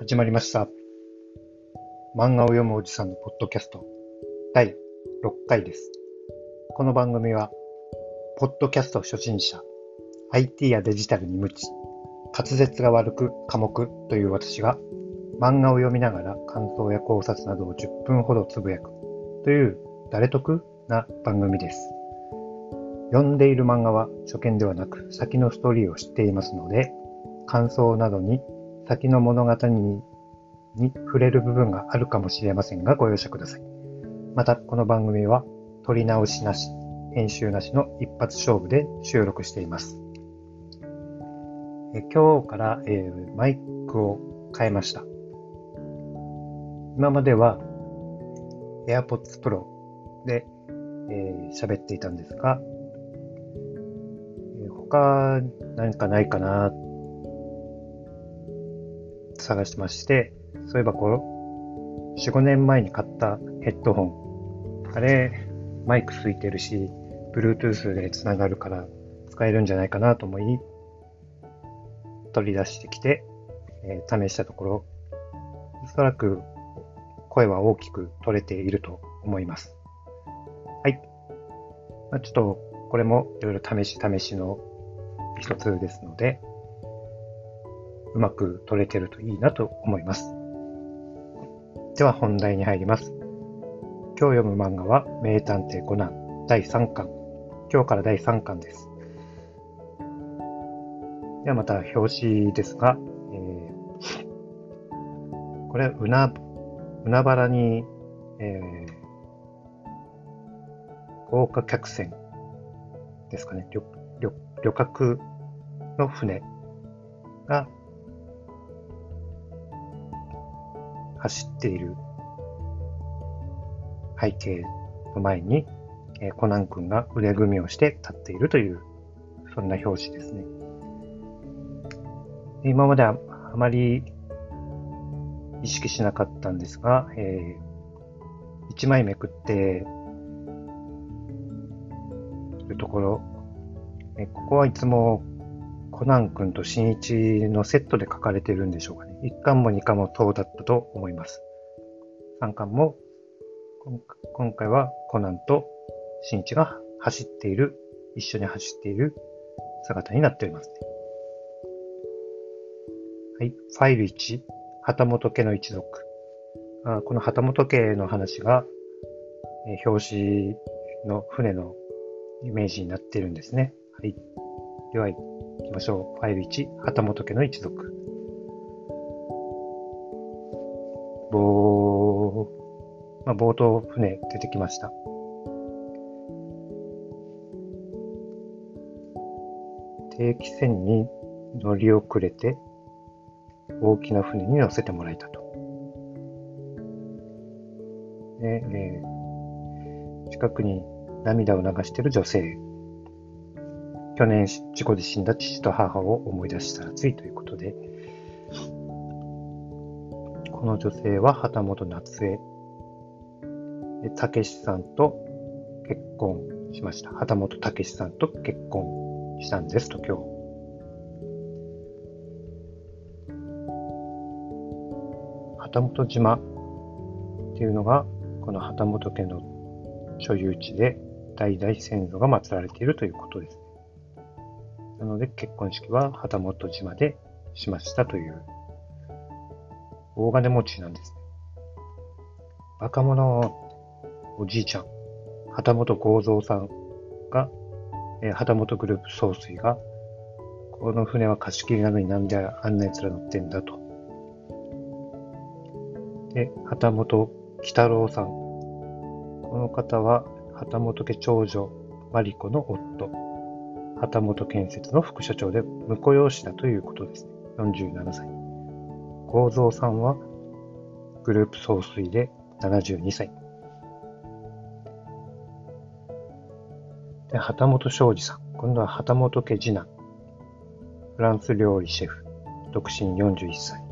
始まりました。漫画を読むおじさんのポッドキャスト第6回です。この番組は、ポッドキャスト初心者、IT やデジタルに無知、滑舌が悪く寡黙という私が、漫画を読みながら感想や考察などを10分ほどつぶやくという誰得な番組です。読んでいる漫画は初見ではなく先のストーリーを知っていますので、感想などに先の物語にに触れる部分があるかもしれませんがご容赦ください。また、この番組は撮り直しなし、編集なしの一発勝負で収録しています。え今日から、えーマイクを変えました。今までは AirPods Pro でえー喋っていたんですが、えー他何かないかな探してまして、そういえばこの4、5年前に買ったヘッドホン、あれ、マイクついてるし、Bluetooth でつながるから使えるんじゃないかなと思い、取り出してきて、えー試したところ、おそらく声は大きく取れていると思います。はい。まあ、ちょっと、これもいろいろ試し試しの一つですので、うまく取れてるといいなと思います。では本題に入ります。今日読む漫画は名探偵コナン第3巻。今日から第3巻です。ではまた表紙ですが、えーこれはうな、海原に、えー豪華客船ですかね、旅旅旅客の船が走っている背景の前に、えコナン君が腕組みをして立っているという、そんな表紙ですね。今まではあまり意識しなかったんですが、え1枚めくってといるところ、えここはいつもコナン君と新一のセットで書かれているんでしょうかね。1巻も2巻もそうだったと思います。3巻も今回はコナンと新一が走っている、一緒に走っている姿になっております。はい。ファイル1、旗本家の一族。あこの旗本家の話が、えー表紙の船のイメージになっているんですね。はい。では行きましょう。ファイル1、旗本家の一族。ぼー、まあ、冒頭船出てきました。定期船に乗り遅れて大きな船に乗せてもらえたと。でえー近くに涙を流している女性。去年事故で死んだ父と母を思い出したらついということで、の女性は旗本夏江。たけしさんと結婚しました。旗本たけしさんと結婚したんですと今日。旗本島っていうのが、この旗本家の所有地で代々先祖が祀られているということです。なので結婚式は旗本島でしましたという大金持ちなんですね。若者おじいちゃん、旗本幸三さんが、えー旗本グループ総帥が、この船は貸し切りなのになんであんな奴ら乗ってんだと。で、旗本喜太郎さん。この方は、旗本家長女、マリコの夫。旗本建設の副社長で婿養子だということですね。47歳。幸三さんは、グループ総帥で72歳。で、旗本昌司さん。今度は旗本家次男。フランス料理シェフ。独身41歳。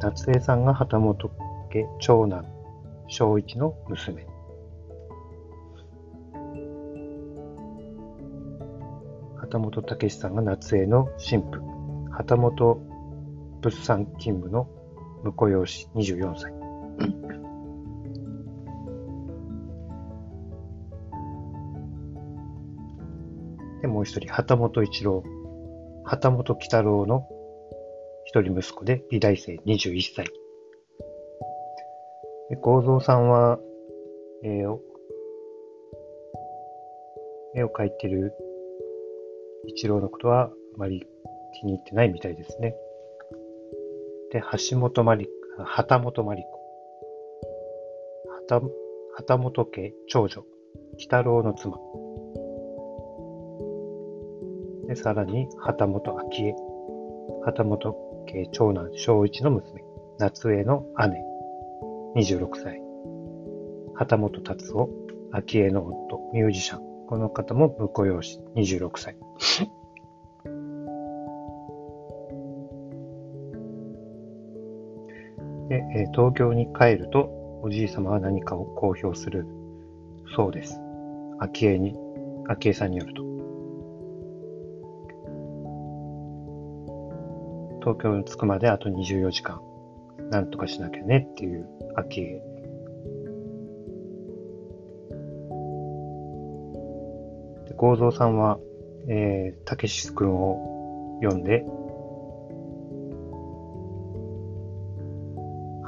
夏江さんが旗本家長男。小一の娘。旗本武さんが夏江の神父。旗本物産勤務の婿養子24歳。で、もう一人、旗本一郎。旗本喜太郎の一人息子で美大生21歳。で、幸三さんは、えー絵を描いてる一郎のことはあまり気に入ってないみたいですね。で、橋本まり、旗本まり子。旗、旗本家長女、鬼太郎の妻。で、さらに、旗本昭恵。旗本家長男、正一の娘。夏江の姉、26歳。旗本達夫、昭恵の夫、ミュージシャン。この方も婿養子、26歳。で、え東京に帰ると、おじい様は何かを公表するそうです。昭恵に、昭恵さんによると。東京に着くまであと24時間、なんとかしなきゃねっていう昭恵。で、幸三さんは、えー、たけし君を読んで、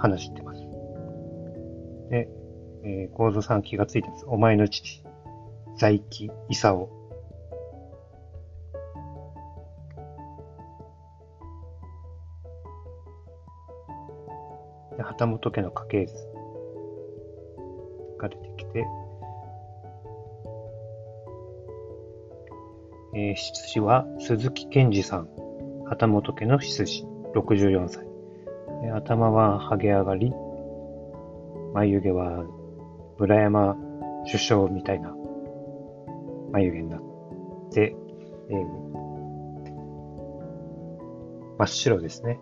話してます。で、えー、幸三さん気がついてます。お前の父、在木勲。で、旗本家の家系図が出てきて、えー、執事は鈴木健二さん、旗本家の執事、64歳。頭はハゲ上がり、眉毛は村山首相みたいな眉毛になって、えー真っ白ですね。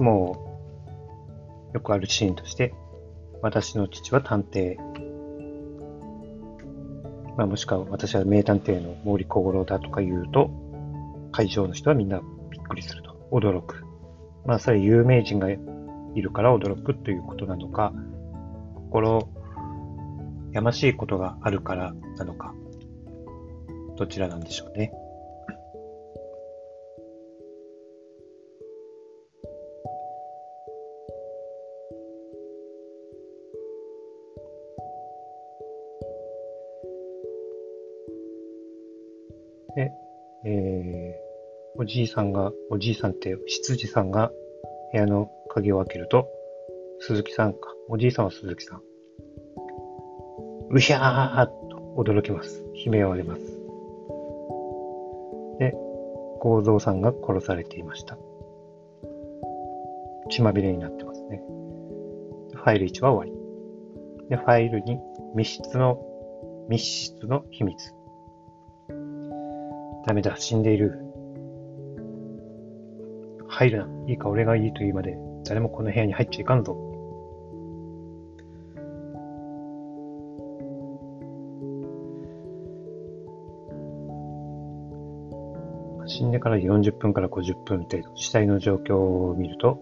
つもよくあるシーンとして、私の父は探偵、まあ、もしくは私は名探偵の毛利小五郎だとか言うと、会場の人はみんなびっくりすると、驚く。まあ、それ有名人がいるから驚くということなのか、心やましいことがあるからなのか、どちらなんでしょうね。じいさんが、おじいさんって、執事さんが部屋の鍵を開けると、鈴木さんか。おじいさんは鈴木さん。うひゃーっと驚きます。悲鳴を上げます。で、幸三さんが殺されていました。血まみれになってますね。ファイル1は終わり。で、ファイルに密室の、密室の秘密。ダメだ、死んでいる。入るな。いいか、俺がいいと言うまで、誰もこの部屋に入っちゃいかんぞ。死んでから40分から50分程度、死体の状況を見ると、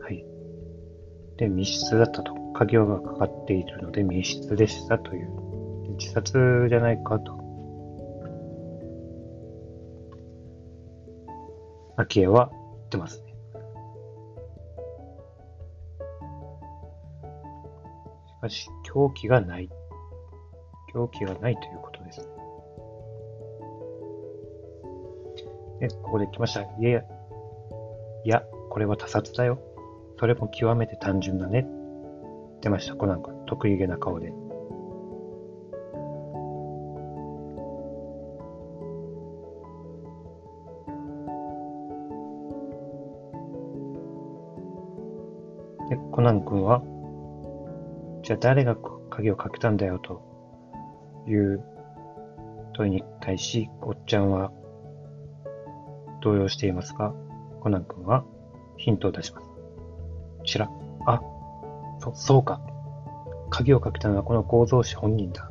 はい。で、密室だったと。鍵がかかっているので密室でしたという。自殺じゃないかと。昭恵は言ってますね。しかし、凶器がない。凶器がないということですね。ここで来ました。いや、いや、これは他殺だよ。それも極めて単純だね。出ました。コナン君。得意げな顔で。コナン君は、じゃあ誰が鍵をかけたんだよという問いに対し、おっちゃんは動揺していますが、コナン君はヒントを出します。ちら、あ、そ、そうか。鍵をかけたのはこの構造師本人だ。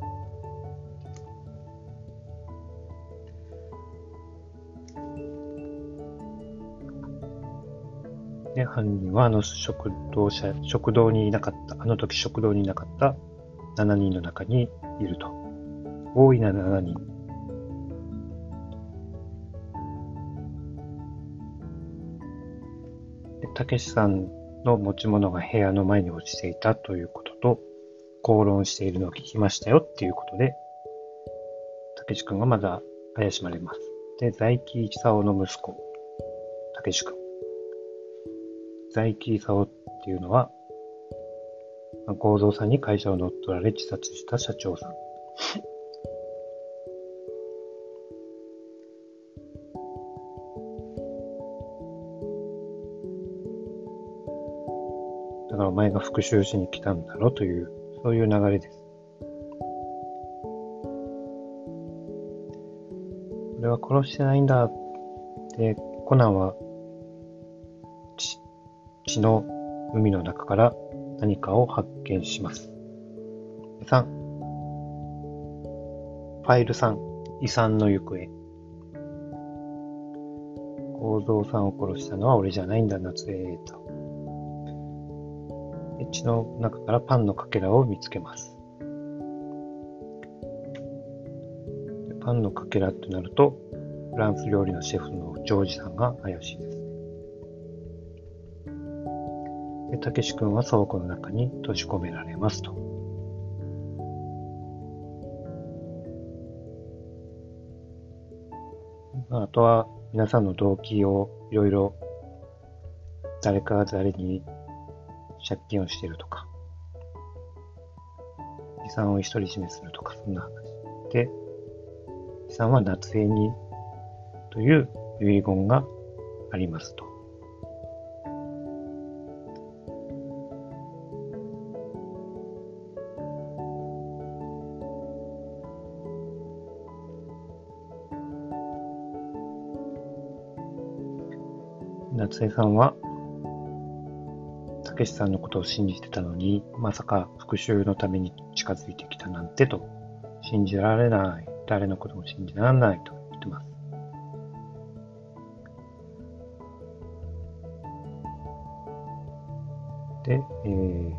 で、犯人はあの食堂車、食堂にいなかった、あの時食堂にいなかった7人の中にいると。多いな7人。で、たけしさんの持ち物が部屋の前に落ちていたということと、口論しているのを聞きましたよっていうことで、たけし君がまだ怪しまれます。で、在木勲の息子、たけし君。在木勲っていうのは、合蔵さんに会社を乗っ取られ自殺した社長さん。だからお前が復讐しに来たんだろという、そういう流れです。俺は殺してないんだって、コナンは血の海の中から何かを発見します。3、ファイル3、遺産の行方。構造さんを殺したのは俺じゃないんだ、夏江と。血の中からパンのかけらを見つけます。パンのかけらってなると、フランス料理のシェフのジョージさんが怪しいです。たけし君は倉庫の中に閉じ込められますと。あとは皆さんの動機をいろいろ誰かが誰に借金をしているとか、遺産を独り占めするとか、そんな話。で、遺産は夏江にという遺言がありますと。夏江さんは、たけしさんのことを信じてたのに、まさか復讐のために近づいてきたなんてと、信じられない、誰のことも信じられないと言ってます。で、えー、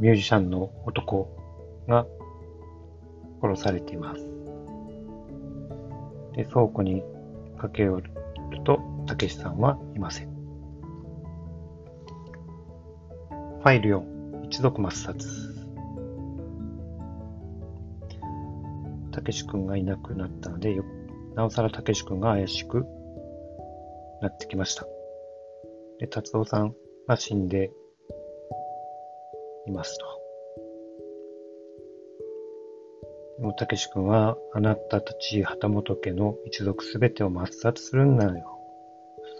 ミュージシャンの男が殺されています。で、倉庫に駆け寄ると、たけしさんはいません。ファイル4、一族抹殺。たけし君がいなくなったので、なおさらたけし君が怪しくなってきました。で、達夫さんが死んでいますと。たけし君は、あなたたち旗本家の一族すべてを抹殺するんだよ。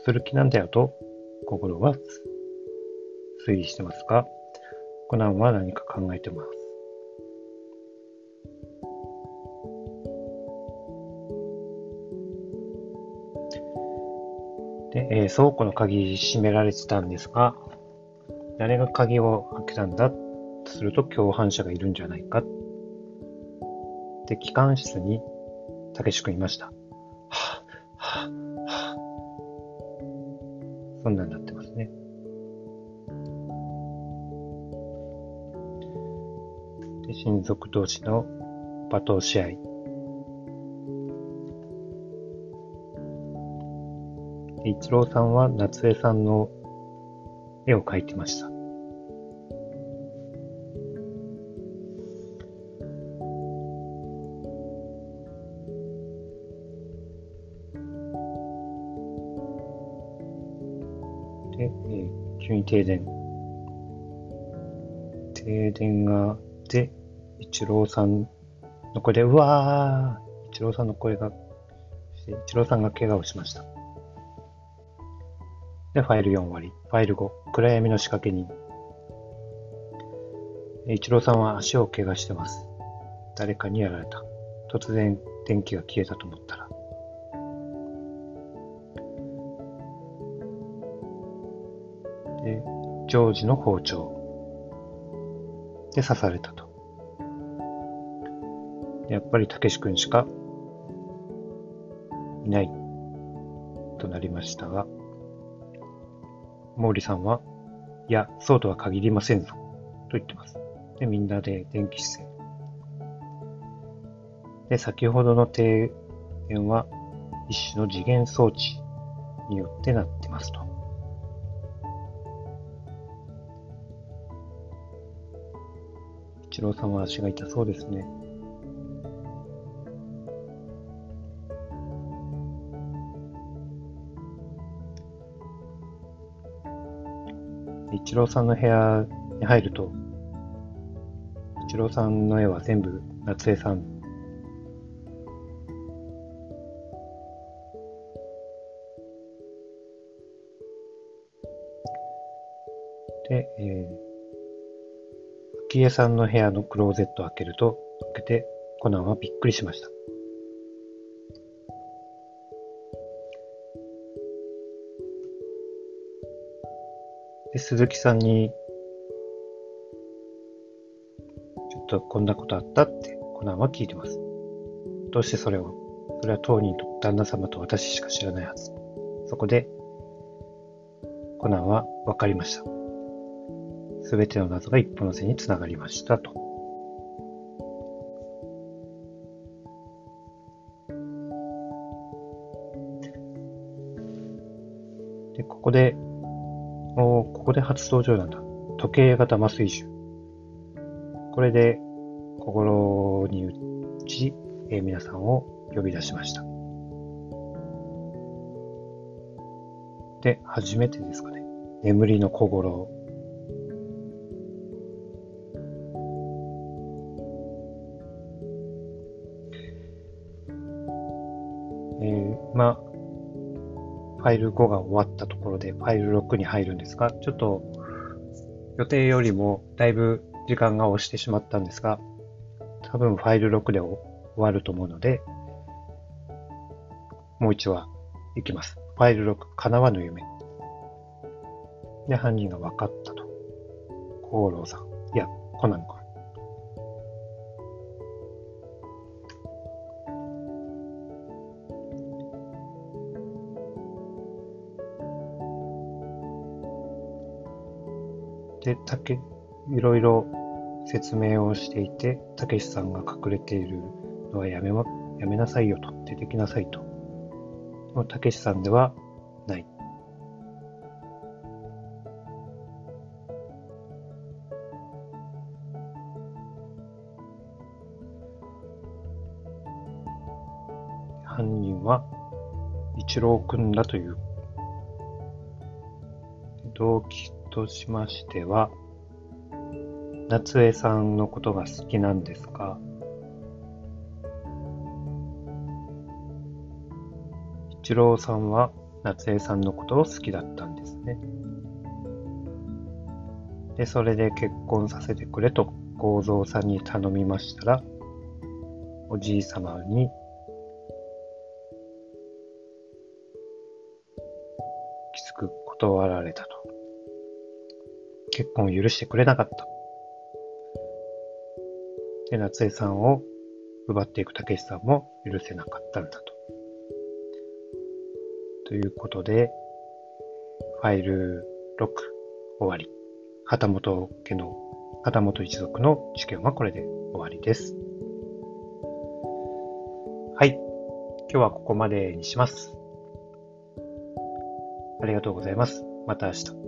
する気なんだよと、心は推理してますが、コナンは何か考えてます。で、えー、倉庫の鍵閉められてたんですが、誰が鍵を開けたんだ？とすると共犯者がいるんじゃないかで、機関室に、たけし君いました。はぁ、はぁ、はぁ。そんなんなってますね。で、親族同士の罵倒試合。で、一郎さんは夏江さんの絵を描いてました。で、えー、急に停電。停電があって、一郎さんの声で、うわー一郎さんの声がして、一郎さんが怪我をしました。で、ファイル4終わり。ファイル5、暗闇の仕掛け人。一郎さんは足を怪我してます。誰かにやられた。突然電気が消えたと思ったら。ジョージの包丁で刺されたと。やっぱりたけし君しかいないとなりましたが、毛利さんは、いや、そうとは限りませんぞ、と言ってます。で、みんなで電気姿勢。で、先ほどの停電は一種の次元装置によってなってますと。一郎さんは足が痛そうですね。一郎さんの部屋に入ると、一郎さんの絵は全部夏江さん。で、えー、昭恵さんの部屋のクローゼットを開けると、開けて、コナンはびっくりしました。で、鈴木さんに、ちょっとこんなことあったってコナンは聞い。てます。どうしてそれをそれは当人と旦那様と私しか知らない。はず。そこで、コナンは分かりました。すべての謎が一本の線につながりましたと。で、ここでおここで初登場なんだ。時計型麻酔銃。これで心に打ち、えー、皆さんを呼び出しました。で、初めてですかね。眠りの小五郎。ファイル5が終わったところでファイル6に入るんですが、ちょっと予定よりもだいぶ時間が押してしまったんですが、多分ファイル6で終わると思うので、もう一話いきます。ファイル6、叶わぬ夢。で、犯人が分かったと。厚労さん。いや、コナンか。で、たけ、いろいろ説明をしていて、たけしさんが隠れているのはやめま、やめなさいよと、出てきなさいと。たけしさんではない。犯人は一郎くんだという動機としましては、夏江さんのことが好きなんですが、一郎さんは夏江さんのことを好きだったんですね。で、それで結婚させてくれと幸三さんに頼みましたら、おじい様にきつく断られたと。結婚を許してくれなかった。で、夏江さんを奪っていく竹しさんも許せなかったんだと。ということで、ファイル6終わり。旗本家の、旗本一族の事件はこれで終わりです。はい。今日はここまでにします。ありがとうございます。また明日。